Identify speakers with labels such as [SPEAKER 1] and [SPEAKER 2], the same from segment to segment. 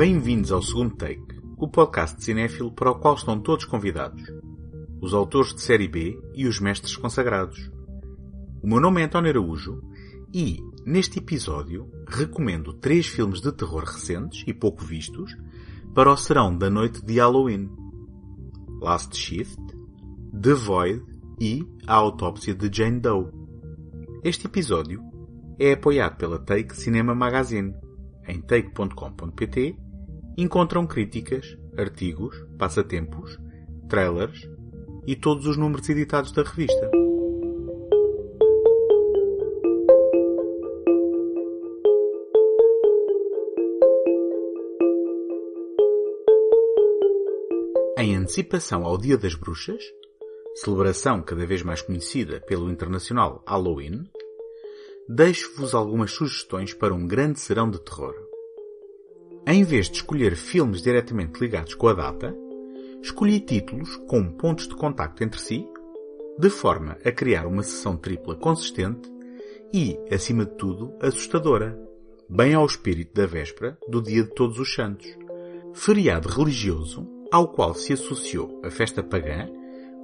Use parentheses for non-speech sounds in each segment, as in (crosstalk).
[SPEAKER 1] Bem-vindos ao segundo take, o podcast de cinéfilo para o qual estão todos convidados. Os autores de série B e os mestres consagrados. O meu nome é António Araújo e, neste episódio, recomendo três filmes de terror recentes e pouco vistos para o serão da noite de Halloween. Last Shift, The Void e A Autópsia de Jane Doe. Este episódio é apoiado pela Take Cinema Magazine. Em take.com.pt encontram críticas, artigos, passatempos, trailers e todos os números editados da revista. Em antecipação ao Dia das Bruxas, celebração cada vez mais conhecida pelo internacional Halloween, deixo-vos algumas sugestões para um grande serão de terror. Em vez de escolher filmes diretamente ligados com a data, escolhi títulos com pontos de contacto entre si, de forma a criar uma sessão tripla consistente e, acima de tudo, assustadora, bem ao espírito da véspera do Dia de Todos os Santos, feriado religioso ao qual se associou a festa pagã,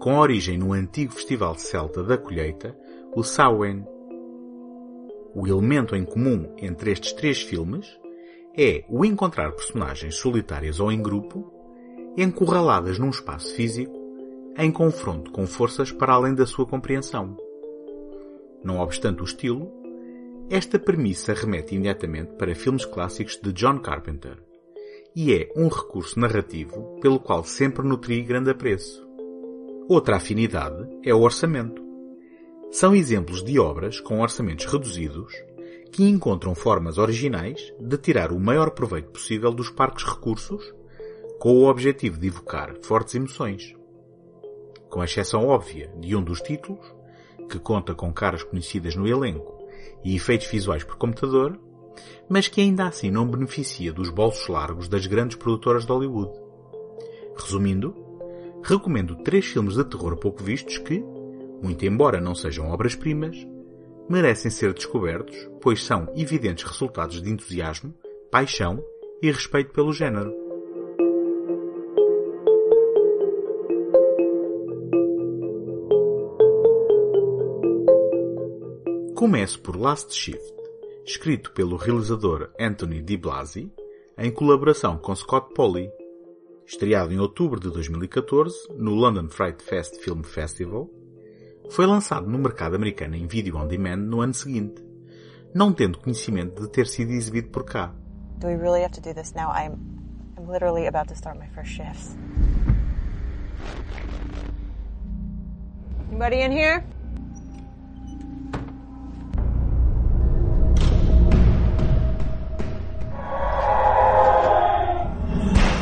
[SPEAKER 1] com origem no antigo festival celta da colheita, o Samhain. O elemento em comum entre estes três filmes é o encontrar personagens solitárias ou em grupo, encurraladas num espaço físico, em confronto com forças para além da sua compreensão. Não obstante o estilo, esta premissa remete imediatamente para filmes clássicos de John Carpenter, e é um recurso narrativo pelo qual sempre nutri grande apreço. Outra afinidade é o orçamento. São exemplos de obras com orçamentos reduzidos que encontram formas originais de tirar o maior proveito possível dos parques recursos com o objetivo de evocar fortes emoções. Com exceção óbvia de um dos títulos, que conta com caras conhecidas no elenco e efeitos visuais por computador, mas que ainda assim não beneficia dos bolsos largos das grandes produtoras de Hollywood. Resumindo, recomendo três filmes de terror pouco vistos que, muito embora não sejam obras-primas, merecem ser descobertos, pois são evidentes resultados de entusiasmo, paixão e respeito pelo género. Começo por Last Shift, escrito pelo realizador Anthony Di Blasi, em colaboração com Scott Polly. Estreado em outubro de 2014 no London Fright Fest Film Festival, foi lançado no mercado americano em vídeo on demand no ano seguinte, não tendo conhecimento de ter sido exibido por cá.
[SPEAKER 2] Do we really have to do this now? I'm, I'm literally about to start my first shifts. Anybody in here?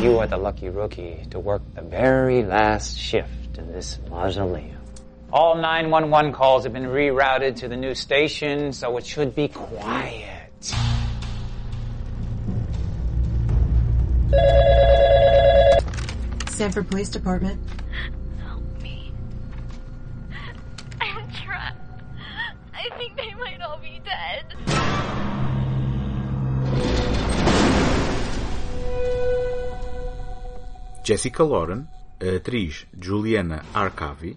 [SPEAKER 3] You are the lucky rookie to work the very last shift in this mausoleum. All 911 calls have been rerouted to the new station, so it should be quiet.
[SPEAKER 4] Sanford Police Department.
[SPEAKER 5] Help me. I'm trapped. I think they might all be dead.
[SPEAKER 1] Jessica Lauren, a atriz Juliana Arcavi,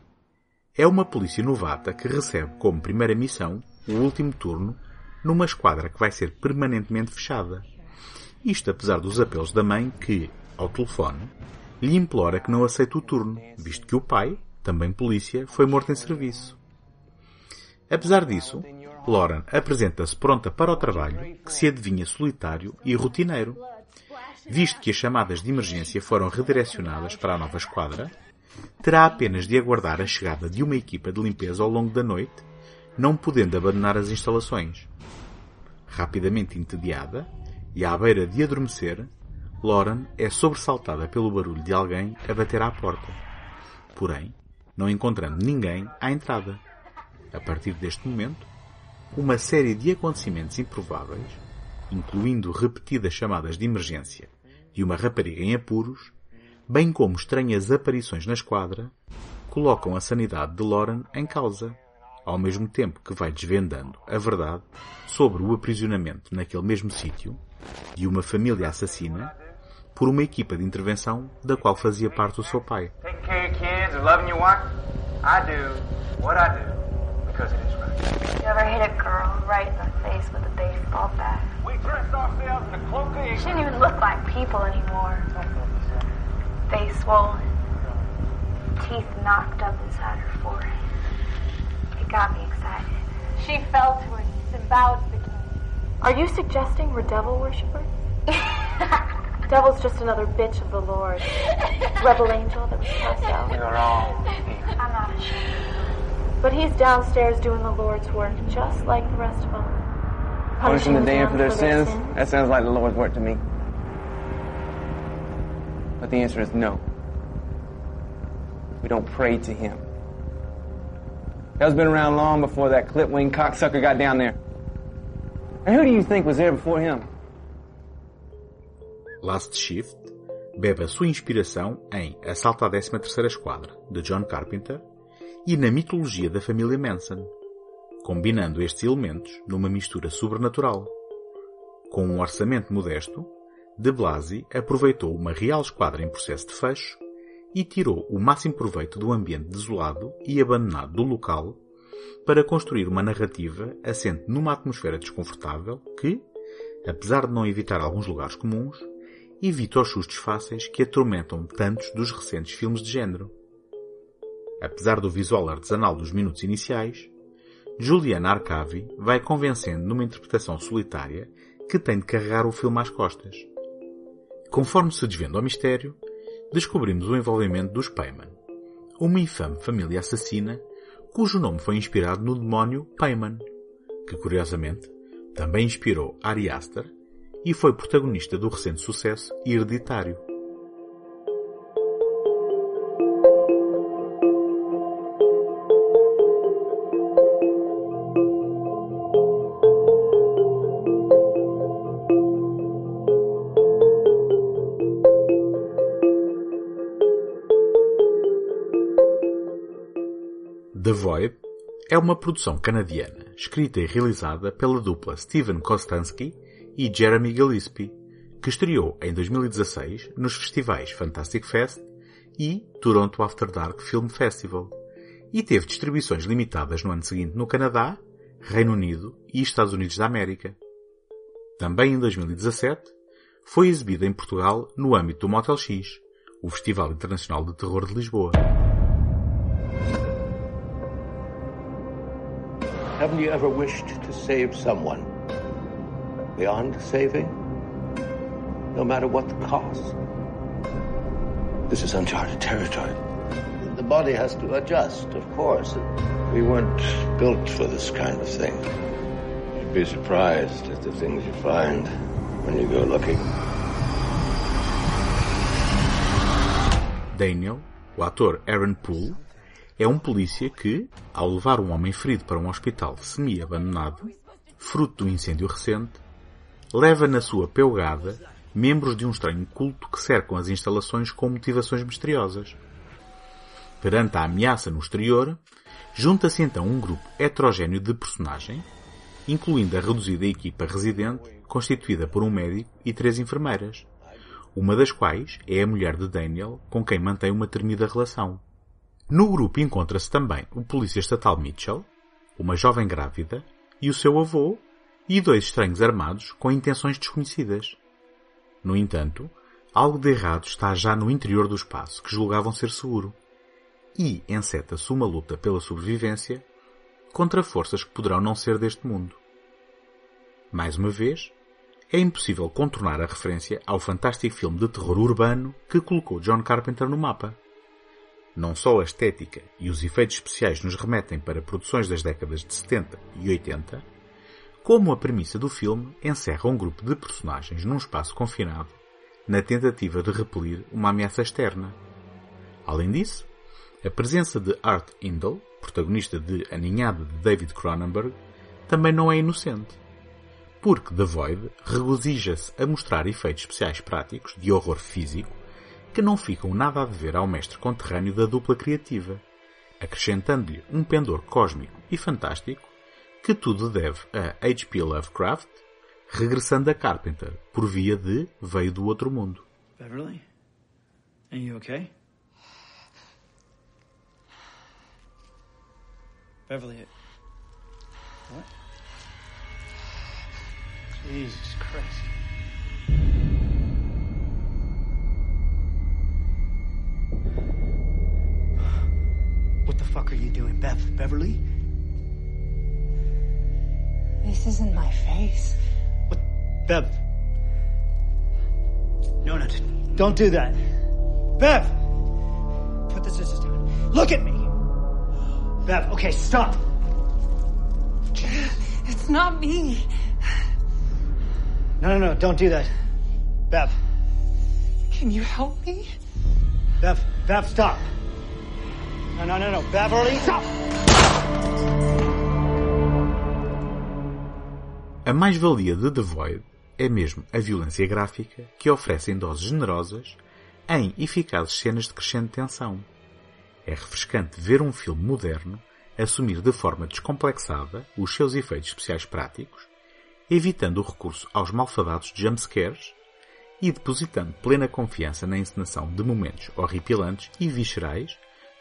[SPEAKER 1] é uma polícia novata que recebe como primeira missão o último turno numa esquadra que vai ser permanentemente fechada. Isto apesar dos apelos da mãe que, ao telefone, lhe implora que não aceite o turno, visto que o pai, também polícia, foi morto em serviço. Apesar disso, Lauren apresenta-se pronta para o trabalho que se adivinha solitário e rotineiro. Visto que as chamadas de emergência foram redirecionadas para a nova esquadra, terá apenas de aguardar a chegada de uma equipa de limpeza ao longo da noite, não podendo abandonar as instalações. Rapidamente entediada e à beira de adormecer, Lauren é sobressaltada pelo barulho de alguém a bater à porta. Porém, não encontrando ninguém à entrada. A partir deste momento, uma série de acontecimentos improváveis, incluindo repetidas chamadas de emergência e uma rapariga em apuros, bem como estranhas aparições na esquadra, colocam a sanidade de Lauren em causa, ao mesmo tempo que vai desvendando a verdade sobre o aprisionamento naquele mesmo sítio de uma família assassina por uma equipa de intervenção da qual fazia parte o seu pai.
[SPEAKER 4] Taking care of kids and loving your wife. I do what I do because it is right.
[SPEAKER 5] You ever hit a girl right in the face with a baseball bat?
[SPEAKER 4] We dressed ourselves in a cloak of
[SPEAKER 5] She didn't even look like people anymore. Face swollen, teeth knocked up inside her forehead. It got me excited. She fell to her knees and bowed to the king.
[SPEAKER 6] Are you suggesting we're devil worshippers? (laughs) Devil's just another bitch of the Lord. Rebel angel that was cast out.
[SPEAKER 4] You're wrong.
[SPEAKER 5] I'm not ashamed.
[SPEAKER 6] But he's downstairs doing the Lord's work, just like the rest of them.
[SPEAKER 7] Punishing the damned
[SPEAKER 6] them
[SPEAKER 7] for their sins? That sounds like the Lord's work to me. But the answer is no. We don't pray to him. Hell's been around long before that clip-wing cocksucker got down there. And who do you think was there before him?
[SPEAKER 1] Last Shift bebe a sua inspiração em Assalto à 13ª Esquadra, de John Carpenter, e na mitologia da família Manson, combinando estes elementos numa mistura sobrenatural. Com um orçamento modesto, de Blasi aproveitou uma real esquadra em processo de fecho e tirou o máximo proveito do ambiente desolado e abandonado do local para construir uma narrativa assente numa atmosfera desconfortável que, apesar de não evitar alguns lugares comuns, evita os sustos fáceis que atormentam tantos dos recentes filmes de género. Apesar do visual artesanal dos minutos iniciais, Juliana Arcavi vai convencendo numa interpretação solitária que tem de carregar o filme às costas. Conforme se desvenda ao mistério, descobrimos o envolvimento dos Payman, uma infame família assassina cujo nome foi inspirado no demónio Payman, que curiosamente também inspirou Ari Aster e foi protagonista do recente sucesso Hereditário. The Void é uma produção canadiana, escrita e realizada pela dupla Steven Kostansky e Jeremy Gillespie, que estreou em 2016 nos festivais Fantastic Fest e Toronto After Dark Film Festival, e teve distribuições limitadas no ano seguinte no Canadá, Reino Unido e Estados Unidos da América. Também em 2017, foi exibida em Portugal no âmbito do Motel X, o Festival Internacional de Terror de Lisboa.
[SPEAKER 8] Haven't you ever wished to save someone? Beyond saving? No matter what the cost? This is uncharted territory. The body has to adjust, of course. We weren't built for this kind of thing. You'd be surprised at the things you find when you go looking.
[SPEAKER 1] Daniel, o ator Aaron Poole, é um polícia que, ao levar um homem ferido para um hospital semi-abandonado, fruto do incêndio recente, leva na sua pelgada membros de um estranho culto que cercam as instalações com motivações misteriosas. Perante a ameaça no exterior, junta-se então um grupo heterogéneo de personagens, incluindo a reduzida equipa residente constituída por um médico e três enfermeiras, uma das quais é a mulher de Daniel, com quem mantém uma tremida relação. No grupo encontra-se também o polícia estatal Mitchell, uma jovem grávida, e o seu avô, e dois estranhos armados com intenções desconhecidas. No entanto, algo de errado está já no interior do espaço que julgavam ser seguro, e enceta-se uma luta pela sobrevivência contra forças que poderão não ser deste mundo. Mais uma vez, é impossível contornar a referência ao fantástico filme de terror urbano que colocou John Carpenter no mapa. Não só a estética e os efeitos especiais nos remetem para produções das décadas de 70 e 80, como a premissa do filme encerra um grupo de personagens num espaço confinado, na tentativa de repelir uma ameaça externa. Além disso, a presença de Art Indle, protagonista de A de David Cronenberg, também não é inocente. Porque The Void regozija-se a mostrar efeitos especiais práticos de horror físico que não ficam nada a dever ao mestre conterrâneo da dupla criativa, acrescentando-lhe um pendor cósmico e fantástico que tudo deve a H.P. Lovecraft, regressando a Carpenter por via de Veio do Outro Mundo.
[SPEAKER 9] Beverly? Are you okay? Beverly, what? Jesus Christ. Fuck are you doing, Beth? Beverly?
[SPEAKER 10] This isn't my face.
[SPEAKER 9] What? Bev. No, no, don't do that. Bev! Put the scissors down. Look at me! Bev, okay, stop.
[SPEAKER 10] It's not me.
[SPEAKER 9] No, no, no, don't do that. Bev.
[SPEAKER 10] Can you help me?
[SPEAKER 9] Bev, Bev, stop. No, no, no, no. Beverly, stop!
[SPEAKER 1] A mais-valia de The Void é mesmo a violência gráfica que oferece em doses generosas em eficazes cenas de crescente tensão. É refrescante ver um filme moderno assumir de forma descomplexada os seus efeitos especiais práticos, evitando o recurso aos malfadados jumpscares e depositando plena confiança na encenação de momentos horripilantes e viscerais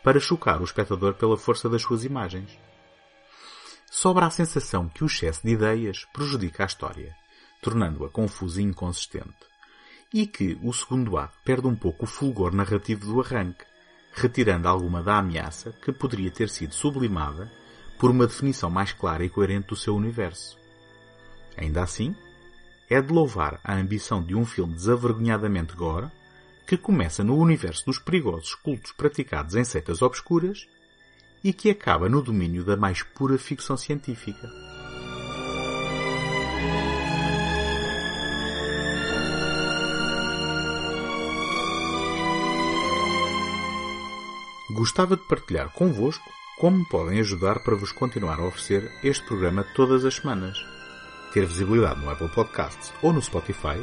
[SPEAKER 1] para chocar o espectador pela força das suas imagens. Sobra a sensação que o excesso de ideias prejudica a história, tornando-a confusa e inconsistente, e que o segundo ato perde um pouco o fulgor narrativo do arranque, retirando alguma da ameaça que poderia ter sido sublimada por uma definição mais clara e coerente do seu universo. Ainda assim, é de louvar a ambição de um filme desavergonhadamente gore, que começa no universo dos perigosos cultos praticados em seitas obscuras e que acaba no domínio da mais pura ficção científica. Gostava de partilhar convosco como podem ajudar para vos continuar a oferecer este programa todas as semanas. Ter visibilidade no Apple Podcasts ou no Spotify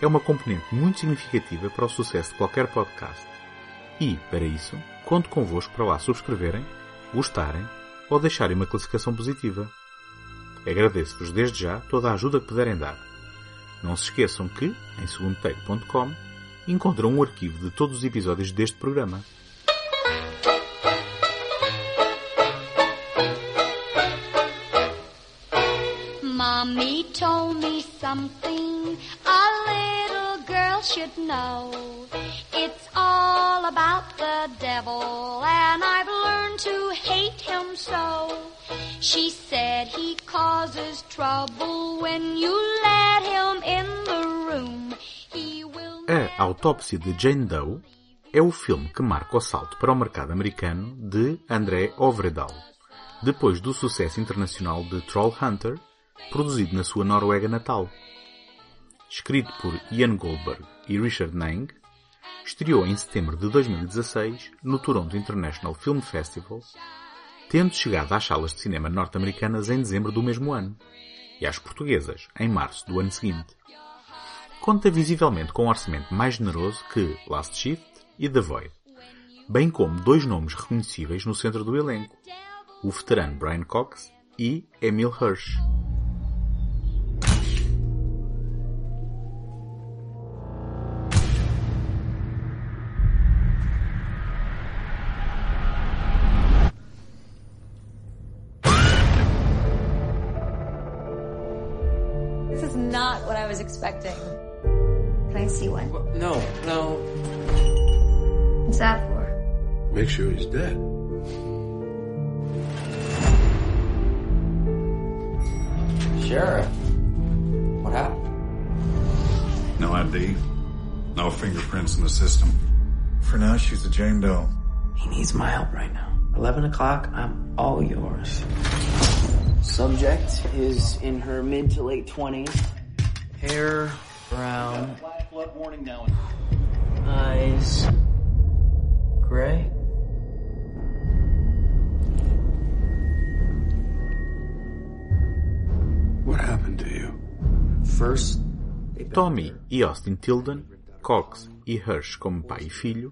[SPEAKER 1] é uma componente muito significativa para o sucesso de qualquer podcast. E, para isso, conto convosco para lá subscreverem, gostarem ou deixarem uma classificação positiva. Agradeço-vos desde já toda a ajuda que puderem dar. Não se esqueçam que, em segundotake.com, encontram um arquivo de todos os episódios deste programa.
[SPEAKER 11] Mommy told me something should know. It's all about the devil, and I've learned to hate him so. She said he causes trouble when you let him in the room. He will
[SPEAKER 1] A Autópsia de Jane Doe é o filme que marca o salto para o mercado americano de André Ovredal, depois do sucesso internacional de Trollhunter, produzido na sua Noruega natal. Escrito por Ian Goldberg e Richard Nang, estreou em setembro de 2016 no Toronto International Film Festival, tendo chegado às salas de cinema norte-americanas em dezembro do mesmo ano e às portuguesas em março do ano seguinte. Conta visivelmente com um orçamento mais generoso que Last Shift e The Void, bem como dois nomes reconhecíveis no centro do elenco, o veterano Brian Cox e Emil Hirsch.
[SPEAKER 12] Expecting. Can I see one?
[SPEAKER 13] No, no.
[SPEAKER 12] What's that for?
[SPEAKER 8] Make sure he's dead.
[SPEAKER 13] Sheriff. What happened?
[SPEAKER 14] No ID. No fingerprints in the system. For now, she's a Jane Doe.
[SPEAKER 13] He needs my help right now. 11 o'clock, I'm all yours. Subject is in her mid to late 20s. Hair brown.
[SPEAKER 9] Flood warning now.
[SPEAKER 13] Eyes gray.
[SPEAKER 8] What happened to you?
[SPEAKER 13] First,
[SPEAKER 1] Tommy e Austin Tilden, Cox e Hirsch como pai e filho,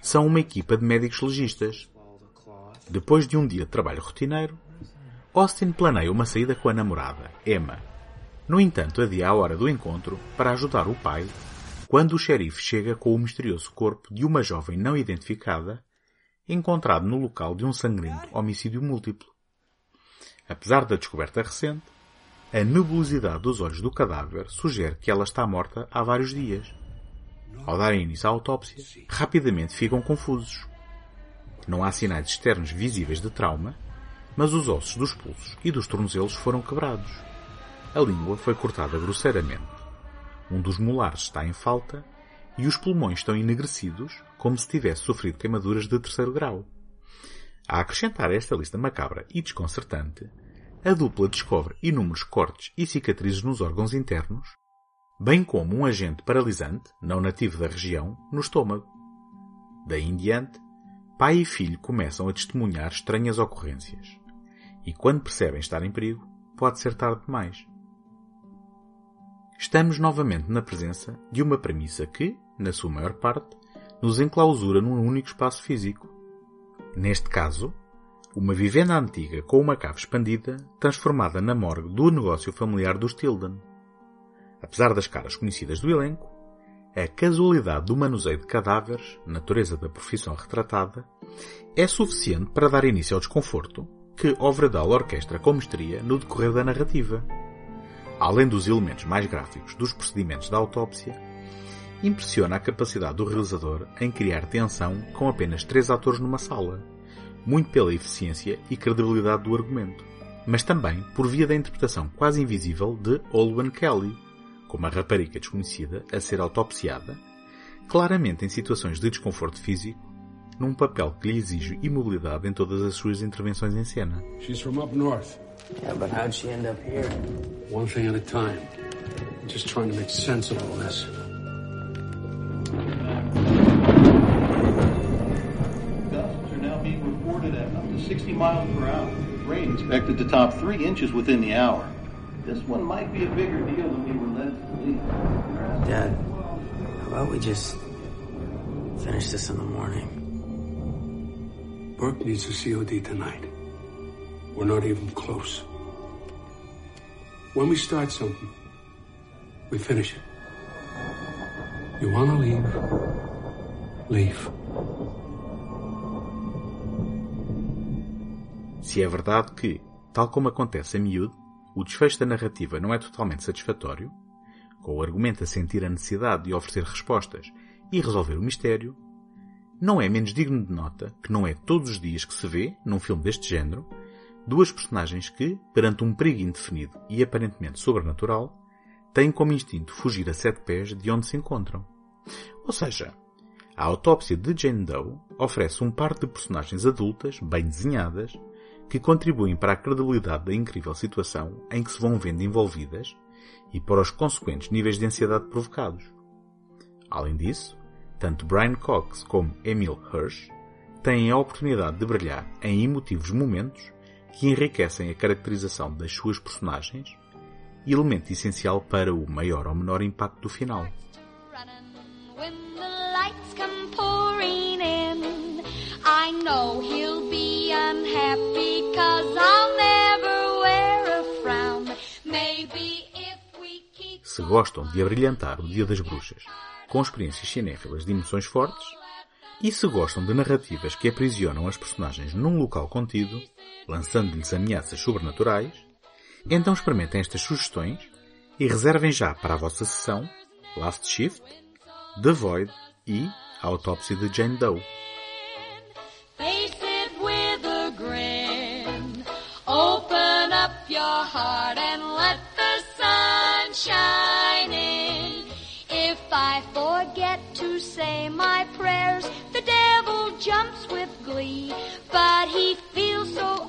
[SPEAKER 1] são uma equipa de médicos legistas. Depois de um dia de trabalho rotineiro, Austin planeia uma saída com a namorada, Emma. No entanto, adia a hora do encontro para ajudar o pai quando o xerife chega com o misterioso corpo de uma jovem não identificada encontrado no local de um sangrento homicídio múltiplo. Apesar da descoberta recente, a nebulosidade dos olhos do cadáver sugere que ela está morta há vários dias. Ao darem início à autópsia, rapidamente ficam confusos. Não há sinais externos visíveis de trauma, mas os ossos dos pulsos e dos tornozelos foram quebrados. A língua foi cortada grosseiramente. Um dos molares está em falta e os pulmões estão enegrecidos como se tivesse sofrido queimaduras de terceiro grau. A acrescentar a esta lista macabra e desconcertante, a dupla descobre inúmeros cortes e cicatrizes nos órgãos internos, bem como um agente paralisante, não nativo da região, no estômago. Daí em diante, pai e filho começam a testemunhar estranhas ocorrências. E quando percebem estar em perigo, pode ser tarde demais. Estamos novamente na presença de uma premissa que, na sua maior parte, nos enclausura num único espaço físico. Neste caso, uma vivenda antiga com uma cave expandida, transformada na morgue do negócio familiar dos Tilden. Apesar das caras conhecidas do elenco, a casualidade do manuseio de cadáveres, natureza da profissão retratada, é suficiente para dar início ao desconforto que Ovredal orquestra com mestria no decorrer da narrativa. Além dos elementos mais gráficos dos procedimentos da autópsia, impressiona a capacidade do realizador em criar tensão com apenas três atores numa sala, muito pela eficiência e credibilidade do argumento, mas também por via da interpretação quase invisível de Olwen Kelly, como a rapariga desconhecida a ser autopsiada, claramente em situações de desconforto físico, num papel que lhe exige imobilidade em todas as suas intervenções em cena.
[SPEAKER 15] She's from up north.
[SPEAKER 13] Yeah, but how'd she end up here?
[SPEAKER 15] One thing at a time. I'm Just trying to make sense of all this.
[SPEAKER 16] Gusts are now being reported at up to 60 miles per hour. Rain expected to top three inches within the hour. This one might be a bigger deal than we were led to believe.
[SPEAKER 13] Dad, how about we just finish this in the morning?
[SPEAKER 15] Burke needs a COD tonight. We're not even close. When we start something, we finish it. You wanna leave? Leave.
[SPEAKER 1] Se é verdade que, tal como acontece a miúdo, o desfecho da narrativa não é totalmente satisfatório, com o argumento a sentir a necessidade de oferecer respostas e resolver o mistério, não é menos digno de nota que não é todos os dias que se vê, num filme deste género, duas personagens que, perante um perigo indefinido e aparentemente sobrenatural, têm como instinto fugir a sete pés de onde se encontram. Ou seja, a autópsia de Jane Doe oferece um par de personagens adultas, bem desenhadas, que contribuem para a credibilidade da incrível situação em que se vão vendo envolvidas e para os consequentes níveis de ansiedade provocados. Além disso, tanto Brian Cox como Emil Hirsch têm a oportunidade de brilhar em emotivos momentos que enriquecem a caracterização das suas personagens, elemento essencial para o maior ou menor impacto do final. Se gostam de abrilhantar o Dia das Bruxas com experiências cinéfilas de emoções fortes, e se gostam de narrativas que aprisionam as personagens num local contido, lançando-lhes ameaças sobrenaturais, então experimentem estas sugestões e reservem já para a vossa sessão Last Shift, The Void e a autópsia de Jane Doe.
[SPEAKER 11] face it with a grin. Open up your heart and But he feels so